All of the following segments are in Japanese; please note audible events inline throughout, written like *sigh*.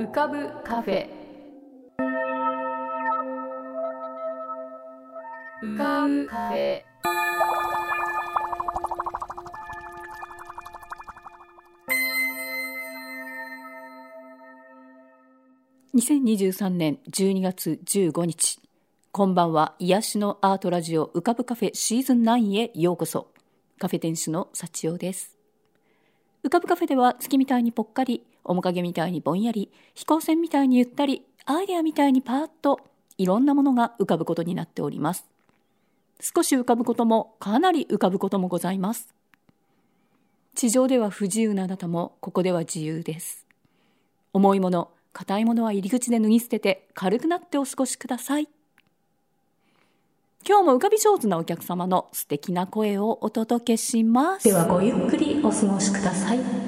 浮かぶカフェ。浮かぶカフェ。2023年12月15日。こんばんは。癒しのアートラジオ浮かぶカフェシーズン9へようこそ。カフェ店主の幸代です。浮かぶカフェでは月みたいにぽっかり面影みたいにぼんやり飛行船みたいにゆったりアイデアみたいにパーッといろんなものが浮かぶことになっております。少し浮かぶこともかなり浮かぶこともございます。地上では不自由なあなたもここでは自由です。重いもの硬いものは入り口で脱ぎ捨てて軽くなってお過ごしください。今日も浮かび上手なお客様の素敵な声をお届けします。ではごゆっくりお過ごしください。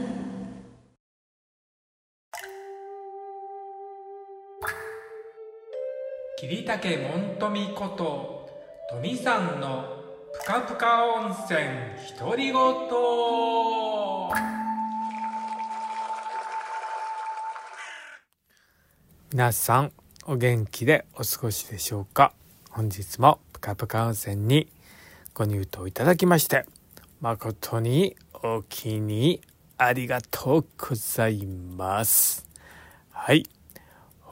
桐竹門富こと富さんのぷかぷか温泉独り言。皆さんお元気でお過ごしでしょうか？本日もぷかぷか温泉にご入湯いただきまして誠にお気にありがとうございます。はい。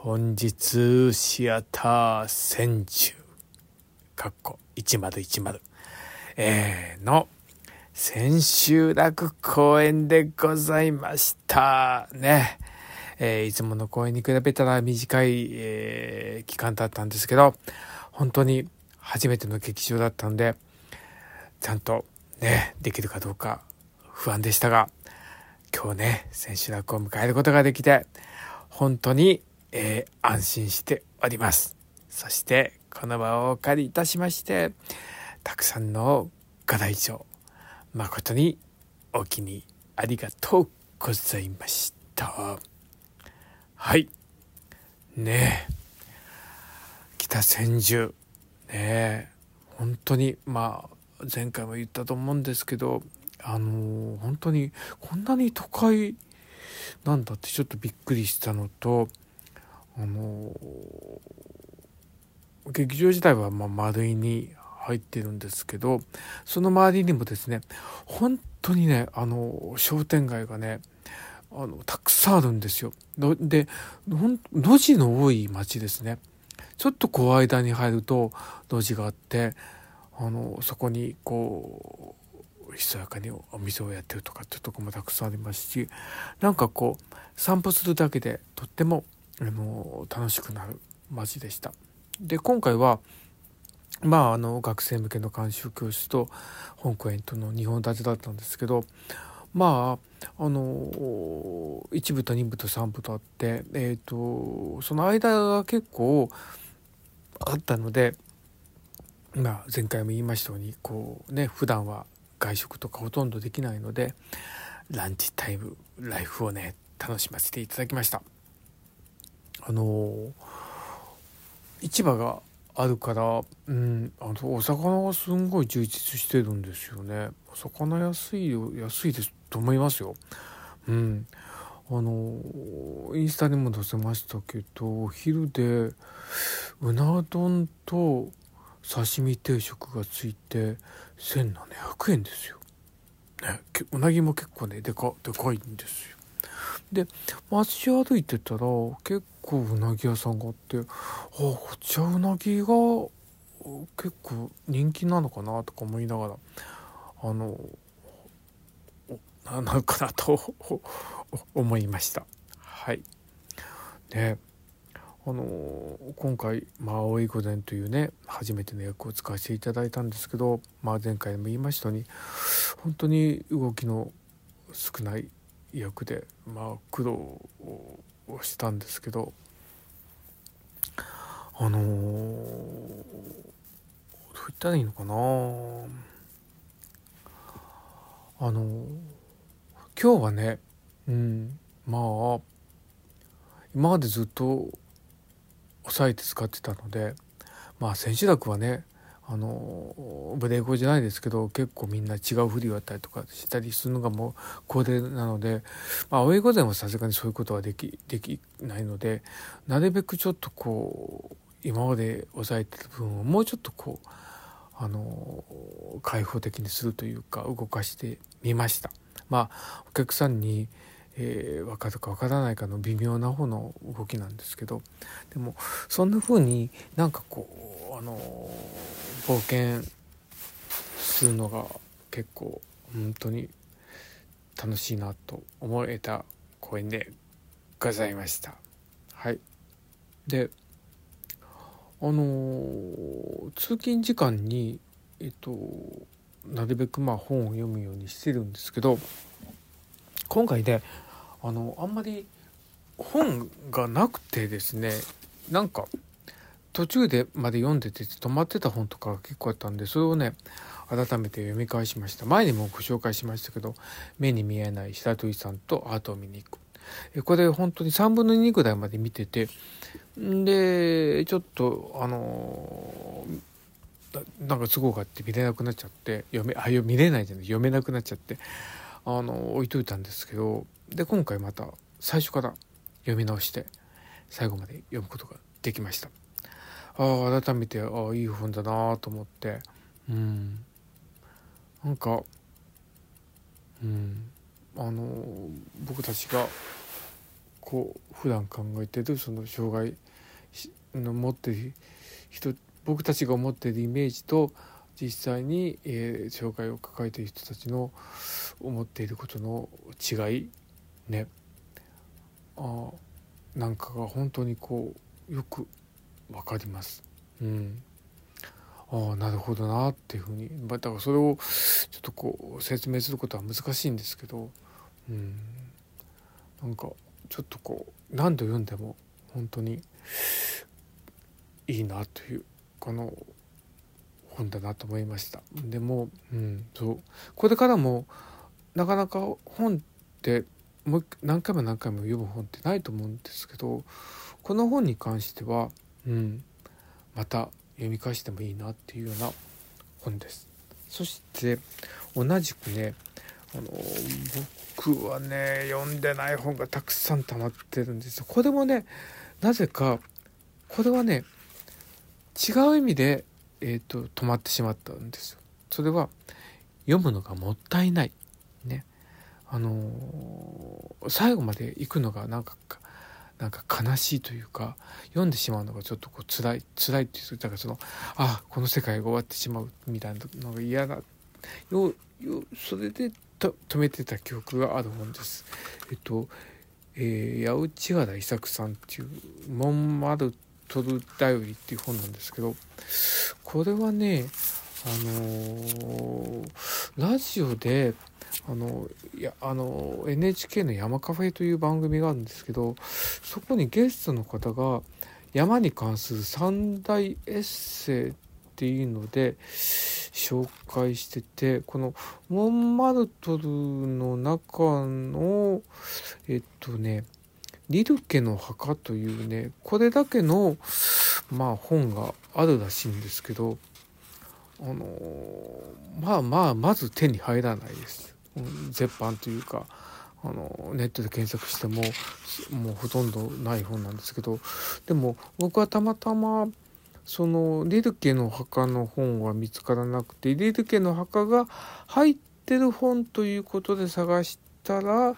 本日シアター千住かっこ1010えー、の千秋楽公演でございました。ね。えー、いつもの公演に比べたら短い、えー、期間だったんですけど、本当に初めての劇場だったんで、ちゃんとね、できるかどうか不安でしたが、今日ね、千秋楽を迎えることができて、本当に、えー、安心しております。そして、この場をお借りいたしまして、たくさんのご来場、誠にお気にありがとうございました。はいねえ北千住ねえ本当にまあ前回も言ったと思うんですけどあの本当にこんなに都会なんだってちょっとびっくりしたのとあの劇場自体はま丸いに入ってるんですけどその周りにもですね本当にねあの商店街がねあのたくさんあるんですよ。で路地の多い町ですね。ちょっとこう間に入ると路地があってあのそこにこうひそやかにお店をやってるとかっていうとこもたくさんありますしなんかこう散歩するだけでとってもあの楽しくなる街でした。で今回はまああの学生向けの監修教室と本公演との2本立てだったんですけどまああの1部と2部と3部とあって、えーと、その間が結構あったので、まあ、前回も言いましたようにこうね普段は外食とかほとんどできないのでランチタイムライフをね楽しませていただきました。あの市場があるから、うん、あのお魚がすんごい充実してるんですよね。お魚安い安いですと思いますよ。うん、あのインスタにも載せましたけどお昼でうな丼と刺身定食がついて1,700円ですよ。ね、うなぎも結構ねでかでかいんですよ。で街歩いてたら結構うなぎ屋さんがあってあこっちはうなぎが結構人気なのかなとか思いながらあのな *laughs* のかなと思いました。はい、であの今回「まあ、青い御前」というね初めての役を使わせていただいたんですけど、まあ、前回も言いましたように本当に動きの少ない役で、まあ、苦労をしたんですけどあのー、どう言ったらいいのかな。あのー今日はねうんまあ今までずっと抑えて使ってたのでまあ千秋楽はねあのブレイクじゃないですけど結構みんな違うふりをやったりとかしたりするのがもう恒例なので、まあ、青い御前はさすがにそういうことはできできないのでなるべくちょっとこう今まで抑えてる分をもうちょっとこうあの開放的にするというか動かしてみました。まあお客さんにえー、分かるか分からないかの微妙な方の動きなんですけどでもそんな風になんかこうあの冒険するのが結構本当に楽しいなと思えた公演でございました。はい、であのー、通勤時間にえっとなるべくまあ本を読むようにしてるんですけど今回で、ね、あのあんまり本がなくてですねなんか途中でまで読んでて止まってた本とかが結構あったんでそれをね改めて読み返しました。前にもご紹介しましたけど「目に見えない白鳥さんとアートを見に行く」これ本当に3分の2ぐらいまで見ててでちょっとあのなんか都合があって見れなくなっちゃって読めあ見れないじゃない読めなくなっちゃってあの置いといたんですけどで今回また最初から読み直して最後まで読むことができました。ああ改めてああいい本だなと思って。うん。なんかうん。あの僕たちがこう普段考えてるその障害の持ってる人僕たちが思っているイメージと実際に、えー、障害を抱えている人たちの思っていることの違いね。あなんかが本当にこうよく分かります。うん。ああなるほどなっていうふうに。だからそれをちょっとこう説明することは難しいんですけど、うん、なんかちょっとこう何度読んでも本当にいいなというこの本だなと思いました。でも、うん、そう。これからもなかなか本ってもう何回も何回も読む本ってないと思うんですけどこの本に関しては、うん、また読み返してもいいなっていうような本です。そして同じくねあの僕はね読んでない本がたくさん溜まってるんですよ。これもねなぜかこれはね違う意味で、えーと、止まってしまったんですよ。それは読むのがもったいない。ね。あのー、最後まで行くのがなんかなんか悲しいというか読んでしまうのがちょっとこう辛い辛いっていうだからそのあこの世界が終わってしまうみたいなのが嫌なよよそれでと止めてた記憶がある本です。えっと、えー、八内原伊作さんっていう「モンマルトルだより」っていう本なんですけどこれはねあのー、ラジオであのいやあの NHK の山カフェという番組があるんですけどそこにゲストの方が山に関する三大エッセイっていうので紹介しててこのモンマルトルの中のえっとねリルケの墓というねこれだけのまあ本があるらしいんですけどあのまあまあまず手に入らないです。絶版というかあのネットで検索してももうほとんどない本なんですけどでも僕はたまたまそのリルケの墓の本は見つからなくてリルケの墓が入ってる本ということで探したら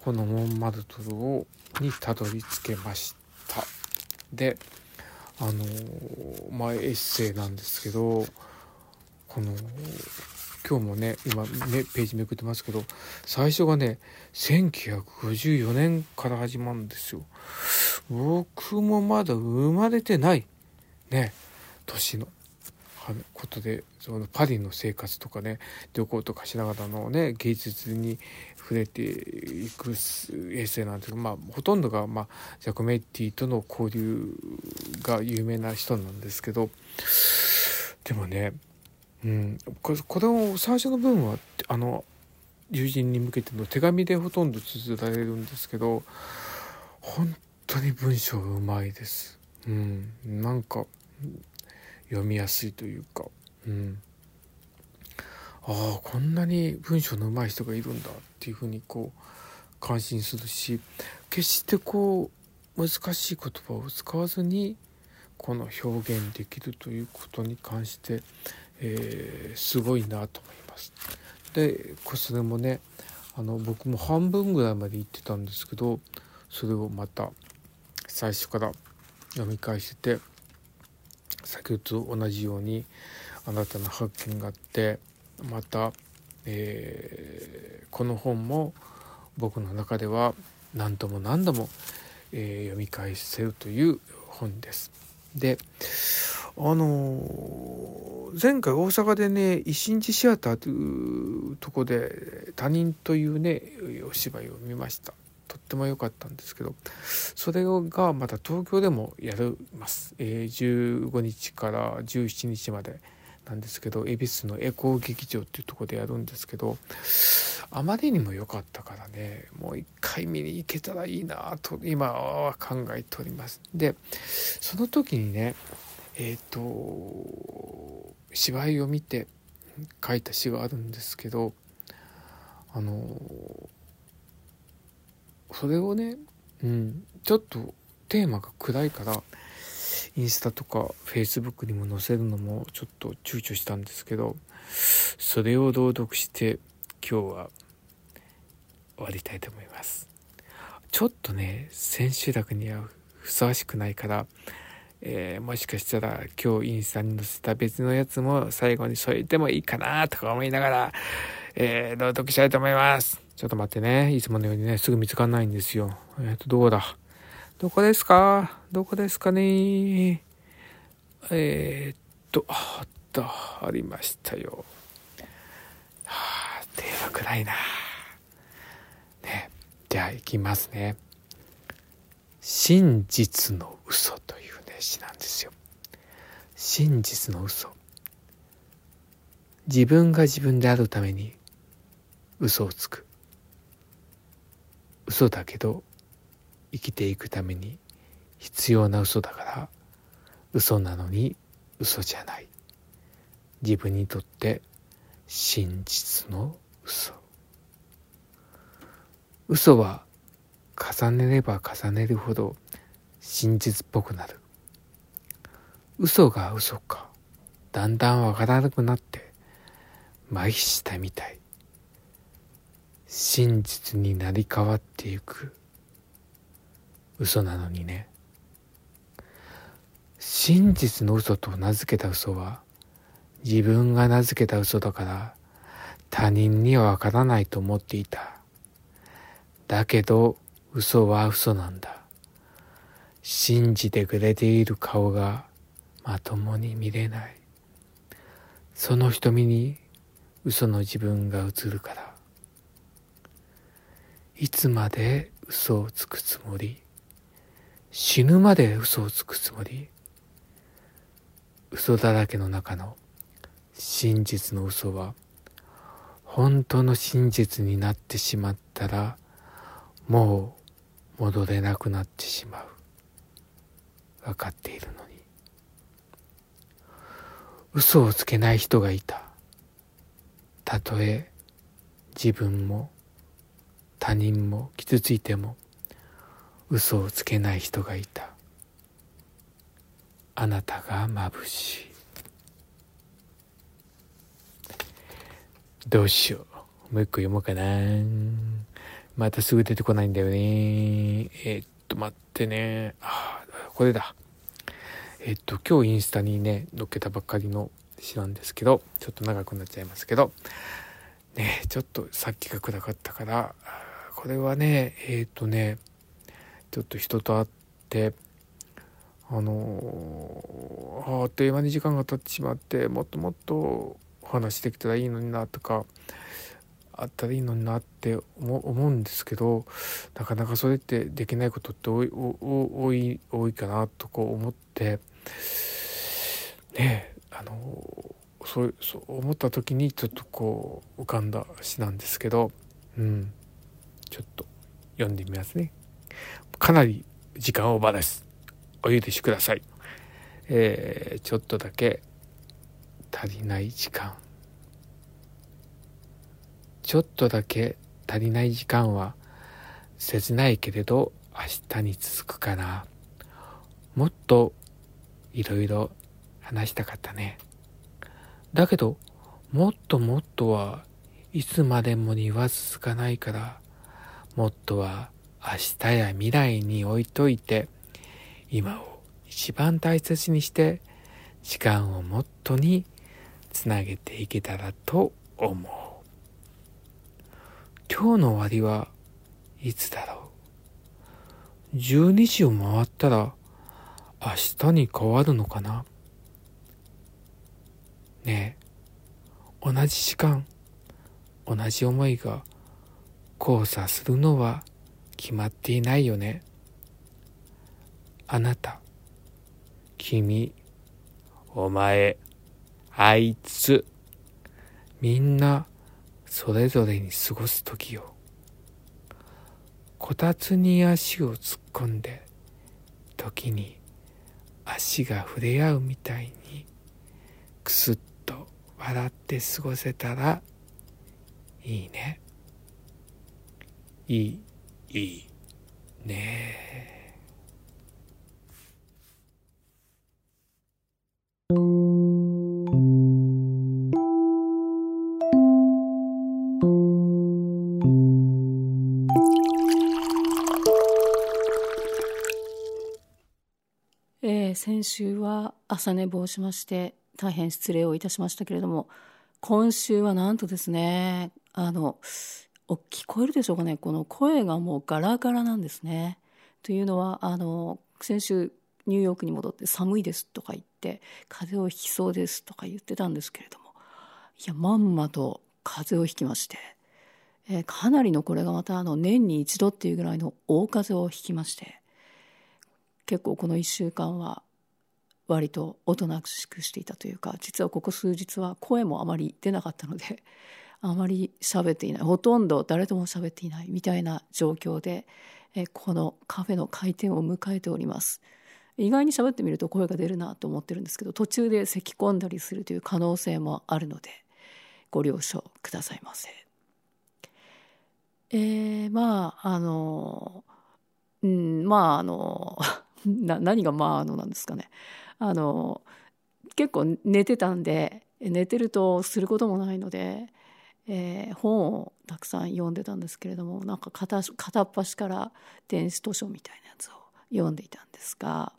このモンマルトルをにたどり着けました。であのまあエッセイなんですけどこの今日もね今ねページめくってますけど最初がね1954年から始まるんですよ。僕もまだ生まれてないね年のことでそのパリの生活とかね旅行とかしながらのね芸術に触れていくエッセイなんですけどまあほとんどが、まあ、ジャコメッティとの交流が有名な人なんですけどでもねうん、これこれを最初の文はあの友人に向けての手紙でほとんど綴られるんですけど本当に文章うまいです。うん、なんか読みやすいというか、うん。ああこんなに文章の上手い人がいるんだっていうふうにこう感心するし決してこう難しい言葉を使わずにこの表現できるということに関して、えー、すごいなと思います。でそれもねあの僕も半分ぐらいまで言ってたんですけどそれをまた最初から読み返してて先ほどと同じように新たな発見があってまた、えー、この本も僕の中では何度も何度も、えー、読み返せるという本です。であのー、前回大阪でね一心寺シアターというとこで「他人」というねお芝居を見ました。とっても良かったんですけどそれがまた東京でもやります、えー、15日から17日までなんですけど恵比寿のエコー劇場っていうとこでやるんですけどあまりにも良かったからねもう一回見に行けたらいいなと今は考えております。でその時にねえっ、ー、と芝居を見て書いた詩があるんですけどあのそれをね、うん、ちょっとテーマが暗いからインスタとかフェイスブックにも載せるのもちょっと躊躇したんですけどそれを朗読して今日は終わりたいと思います。ちょっとね千秋楽にはふさわしくないから、えー、もしかしたら今日インスタに載せた別のやつも最後に添えてもいいかなとか思いながら、えー、朗読したいと思いますちょっと待ってねいつものようにねすぐ見つかんないんですよえっ、ー、とどうだ？どこですか？どこですかね？えー、っと、あった、ありましたよ。はあ、電話くらいな。ね。じゃあ行きますね。真実の嘘というね、詩なんですよ。真実の嘘。自分が自分であるために嘘をつく。嘘だけど生きていくために必要な嘘だから嘘なのに嘘じゃない自分にとって真実の嘘嘘は重ねれば重ねるほど真実っぽくなる嘘が嘘か。だんだんわからなくなって麻痺したみたい。真実になり変わっていく。嘘なのにね。真実の嘘と名付けた嘘は自分が名付けた嘘だから他人にはわからないと思っていた。だけど嘘は嘘なんだ。信じてくれている顔がまともに見れない。その瞳に嘘の自分が映るから。いつまで嘘をつくつもり？死ぬまで嘘をつくつもり？嘘だらけの中の真実の嘘は本当の真実になってしまったらもう戻れなくなってしまう。分かっているのに。嘘をつけない人がいた。たとえ自分も他人も傷ついても嘘をつけない人がいた。あなたが眩しい。どうしよう。もう一個読もうかな。またすぐ出てこないんだよね。えー、っと待ってね。あこれだ。え、っと今日インスタにね載っけたばっかりの詩なんですけどちょっと長くなっちゃいますけどねちょっとさっきが暗かったからこれはねえー、っとねちょっと人と会ってあのあっという間に時間が経ってしまってもっともっとお話できたらいいのになとかあったらいいのになって思うんですけどなかなかそれってできないことって多い多い多いかなとこう思ってねあのそうそう思った時にちょっとこう浮かんだ詩なんですけどうんちょっと読んでみますね。かなり時間オーバーです。お許しください。えー、ちょっとだけ足りない時間ちょっとだけ足りない時間は切ないけれど明日に続くかなもっといろいろ話したかったね。だけどもっともっとはいつまでもには続かないからもっとは明日や未来に置いといて今を一番大切にして時間をもっとにつなげていけたらと思う。今日の終わりはいつだろう？12時を回ったら明日に変わるのかな？ねえ同じ時間同じ思いが交差するのは決まっていないよね。あなた君お前あいつみんなそれぞれに過ごす時よ。こたつに足を突っ込んで時に足が触れ合うみたいにくすっと笑って過ごせたらいいね。いいいい。ねえ。先週は朝寝坊しまして大変失礼をいたしましたけれども今週はなんとですねあの聞こえるでしょうかねこの声がもうガラガラなんですね。というのはあの先週ニューヨークに戻って寒いですとか言って風邪をひきそうですとか言ってたんですけれどもいやまんまと風邪をひきまして、えー、かなりのこれがまたあの年に一度っていうぐらいの大風邪をひきまして結構この1週間は割とおとなしくしていたというか実はここ数日は声もあまり出なかったので *laughs* あまり喋っていない。ほとんど誰とも喋っていないみたいな状況でえこのカフェの開店を迎えております。意外に喋ってみると声が出るなと思ってるんですけど途中で咳き込んだりするという可能性もあるのでご了承くださいませ。えー、まああのうんまああのな何がまああのなんですかね。あの結構寝てたんで寝てるとすることもないので、えー、本をたくさん読んでたんですけれどもなんか片片っ端から電子図書みたいなやつを読んでいたんですが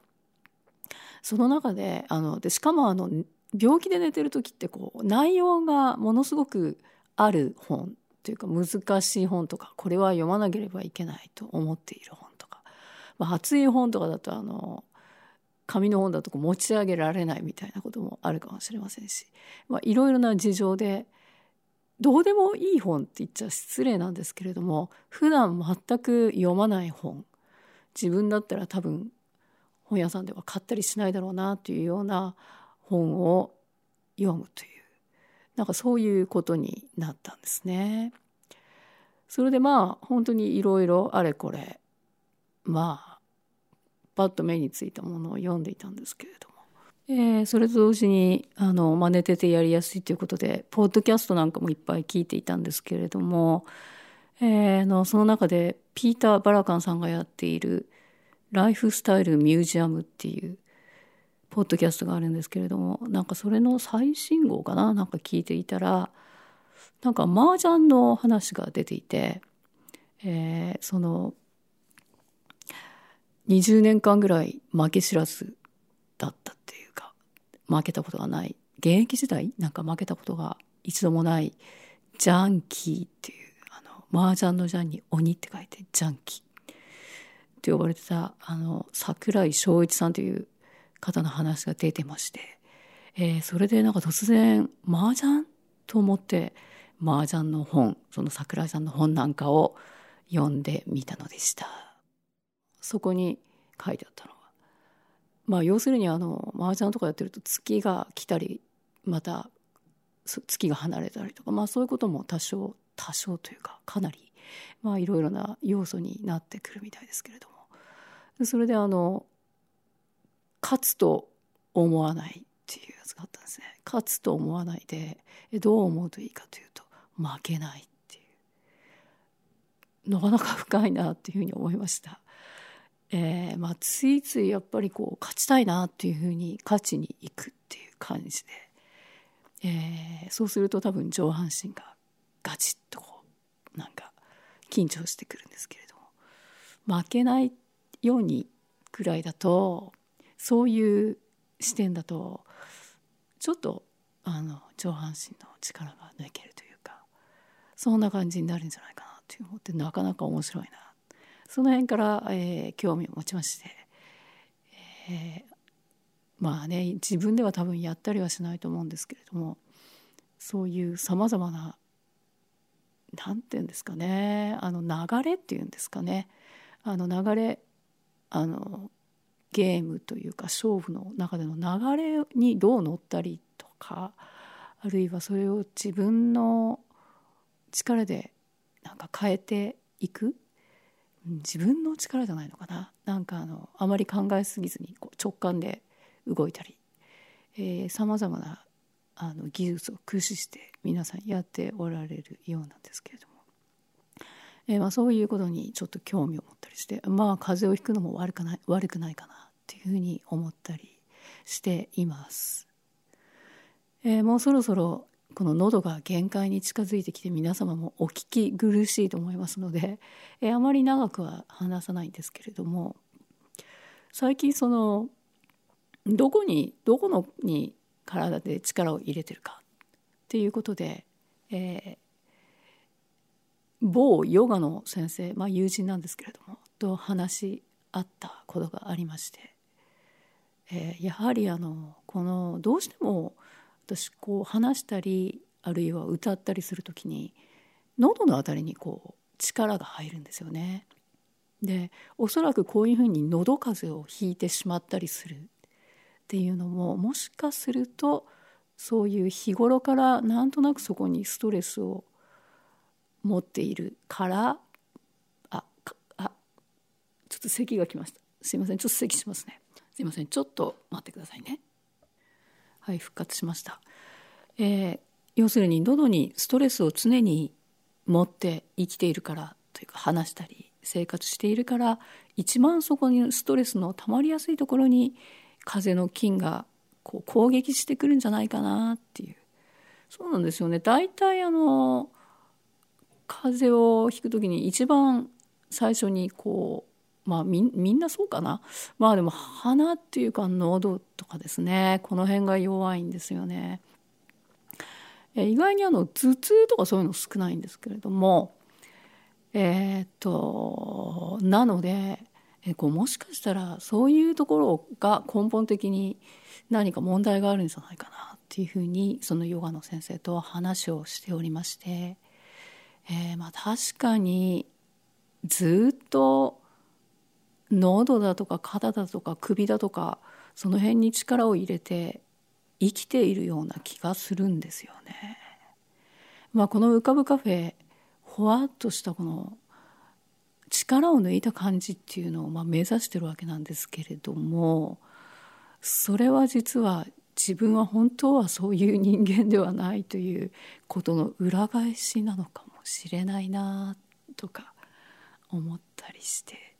その中であのでしかもあの病気で寝てる時ってこう内容がものすごくある本というか難しい本とかこれは読まなければいけないと思っている本、まあ、熱い本とかだとあの紙の本だとこう持ち上げられないみたいなこともあるかもしれませんし、いろいろな事情でどうでもいい本って言っちゃ失礼なんですけれども普段全く読まない本自分だったら多分本屋さんでは買ったりしないだろうなというような本を読むというなんかそういうことになったんですね。それでまあ本当にいろいろあれこれまあパッと目についたものを読んでいたんですけれども、えー、それと同時にあの真似ててやりやすいということでポッドキャストなんかもいっぱい聞いていたんですけれども、えー、のその中でピーター・バラカンさんがやっている「ライフスタイル・ミュージアム」っていうポッドキャストがあるんですけれどもなんかそれの最新号かな？なんか聞いていたらなんか麻雀の話が出ていて、えー、その20年間ぐらい負け知らずだったっていうか負けたことがない現役時代なんか負けたことが一度もないジャンキーっていうあの麻雀のジャンに鬼って書いてジャンキーって呼ばれてたあの桜井翔一さんという方の話が出てまして、えー、それでなんか突然麻雀と思って麻雀の本その桜井さんの本なんかを読んでみたのでした。そこに書いてあったのは。まあ要するにあの麻雀とかやってると月が来たりまた月が離れたりとかまあそういうことも多少多少というかかなりまあいろいろな要素になってくるみたいですけれども。それであの勝つと思わないっていうやつがあったんですね。勝つと思わないでどう思うといいかというと負けないっていう。なかなか深いなっていうふうに思いました。えーまあ、ついついやっぱりこう勝ちたいなっていうふうに勝ちに行くっていう感じで、えー、そうすると多分上半身がガチッとこうなんか緊張してくるんですけれども負けないようにくらいだとそういう視点だとちょっとあの上半身の力が抜けるというかそんな感じになるんじゃないかなと思ってなかなか面白いなその辺から、えー、興味を持ちまして、えー、まあね自分では多分やったりはしないと思うんですけれどもそういうさまざまな何て言うんですかねあの流れっていうんですかねあの流れあのゲームというか勝負の中での流れにどう乗ったりとかあるいはそれを自分の力でなんか変えていく自分の力じゃないのかな。なんかあのあまり考えすぎずにこう直感で動いたり。さまざまなあの技術を駆使して皆さんやっておられるようなんですけれども、えー、まあ、そういうことにちょっと興味を持ったりしてまあ風邪をひくのも悪くない悪くないかなっていうふうに思ったりしています。えー、もうそろそろこの喉が限界に近づいてきて皆様もお聞き苦しいと思いますので、え、あまり長くは話さないんですけれども最近そのどこにどこのに体で力を入れてるかっていうことで、えー、某ヨガの先生、まあ、友人なんですけれどもと話し合ったことがありまして、えー、やはりあのこのどうしても私こう話したりあるいは歌ったりする時に喉の辺りにこう力が入るんですよね。でおそらくこういうふうに喉風邪をひいてしまったりするっていうのももしかするとそういう日頃からなんとなくそこにストレスを持っているからああちょっと咳がきました。すいません。ちょっと咳しますね。すいません。ちょっと待ってくださいね。はい復活しました、えー、要するに喉にストレスを常に持って生きているからというか話したり生活しているから一番そこにストレスのたまりやすいところに風邪の菌がこう攻撃してくるんじゃないかなっていう。そうなんですよね。大体あの風邪をひく時に一番最初にこうまあみんなそうかな。まあでも鼻っていうか喉とかですね。この辺が弱いんですよね。え意外にあの頭痛とかそういうの少ないんですけれども。えー、っとなのでえこうもしかしたらそういうところが根本的に何か問題があるんじゃないかなっていうふうにそのヨガの先生と話をしておりまして、えー、まあ確かにずっと喉だとか肩だとか首だとかその辺に力を入れて生きているような気がするんですよね。まあ、この浮かぶカフェほわっとしたこの力を抜いた感じっていうのをまあ目指してるわけなんですけれどもそれは実は自分は本当はそういう人間ではないということの裏返しなのかもしれないなとか思ったりして、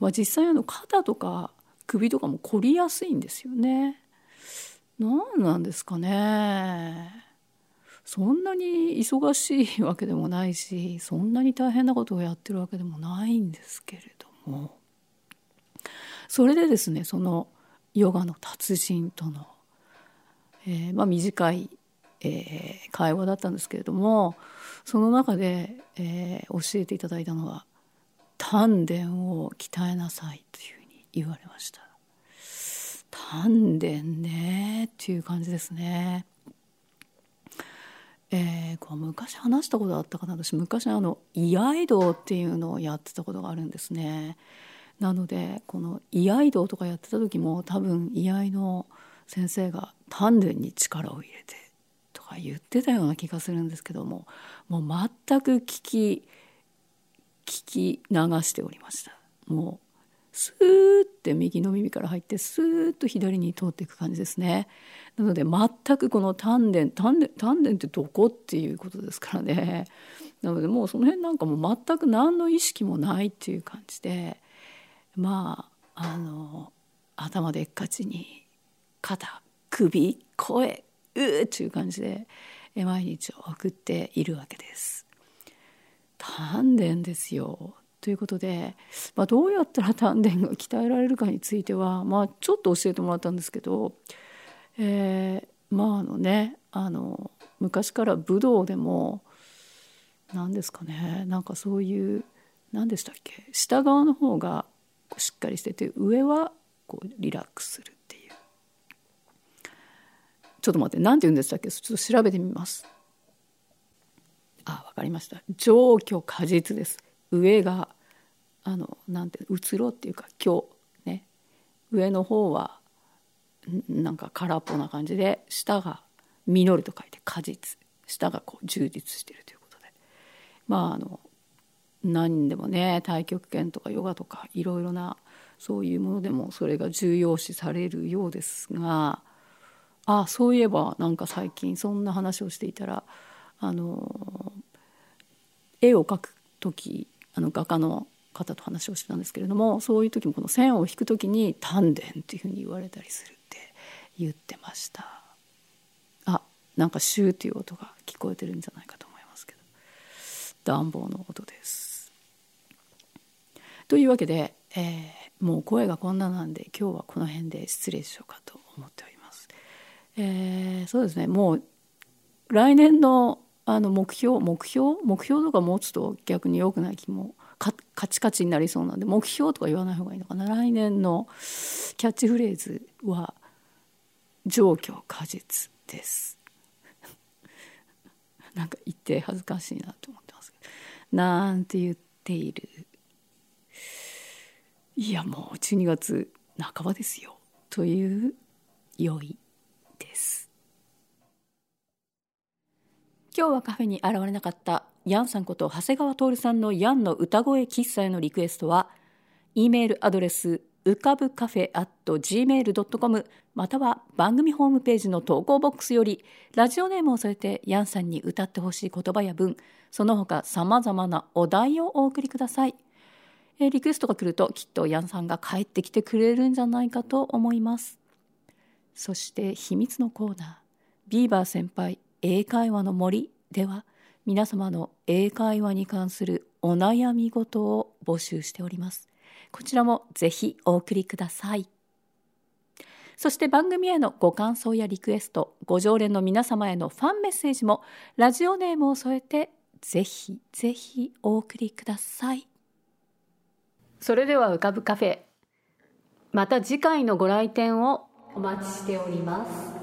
まあ、実際あの肩とか首とかも凝りやすいんですよね。何なんですかね。そんなに忙しいわけでもないしそんなに大変なことをやってるわけでもないんですけれどもそれでですねそのヨガの達人との、えー、まあ、短い、えー、会話だったんですけれどもその中で、えー、教えていただいたのは「丹田を鍛えなさい」というふうに言われました。丹田ねっていう感じですね。えー、こう昔話したことあったかな私昔あの居合道っていうのをやってたことがあるんですね。なのでこの居合道とかやってた時も多分居合の先生が丹田に力を入れてとか言ってたような気がするんですけどももう全く聞き聞き流しておりました。もうスーって右の耳から入ってスーッと左に通っていく感じですね。なので全くこの丹田丹田丹田ってどこっていうことですからね。なのでもうその辺なんかも全く何の意識もないっていう感じでまああの頭でっかちに肩首声うーっていう感じで毎日を送っているわけです。丹田ですよ。ということで、まあ、どうやったら丹田が鍛えられるかについては、まあ、ちょっと教えてもらったんですけど、えー、まああのねあの昔から武道でも何ですかねなんかそういう何でしたっけ下側の方がしっかりしてて上はこうリラックスするっていう。ちょっと待って何て言うんでしたっけちょっと調べてみます。かりました。上虚果実です。上があのなんて移ろっていうか今日ね。上の方はなんか空っぽな感じで下が実ると書いて果実。下がこう充実してるということで。まああの何でもね太極拳とかヨガとかいろいろなそういうものでもそれが重要視されるようですがあそういえばなんか最近そんな話をしていたらあの絵を描く時あの画家の方と話をしてたんですけれどもそういう時もこの線を引く時に丹田っていうふうに言われたりするって言ってました。あなんかシューっていう音が聞こえてるんじゃないかと思いますけど。暖房の音です。というわけで、えー、もう声がこんななんで今日はこの辺で失礼しようかと思っております、えー、そうですね。もう来年のあの目標目標？目標とか持つと逆に良くない気もカチカチになりそうなんで目標とか言わない方がいいのかな？来年のキャッチフレーズは「上虚果実」です。*laughs* なんか言って恥ずかしいなと思ってますけど。なんて言っている？いやもう12月半ばですよ。という良いです。今日はカフェに現れなかったヤンさんこと長谷川徹さんのヤンの歌声喫茶へのリクエストは E メールアドレスうかぶカフェ at gmail.com または番組ホームページの投稿ボックスよりラジオネームを添えてヤンさんに歌ってほしい言葉や文その他様々なお題をお送りください。えリクエストが来るときっとヤンさんが帰ってきてくれるんじゃないかと思います。そして秘密のコーナー。ビーバー先輩英会話の森では皆様の英会話に関するお悩み事を募集しております。こちらもぜひお送りください。そして番組へのご感想やリクエスト、ご常連の皆様へのファンメッセージもラジオネームを添えてぜひぜひお送りください。それでは浮かぶカフェ。また次回のご来店をお待ちしております。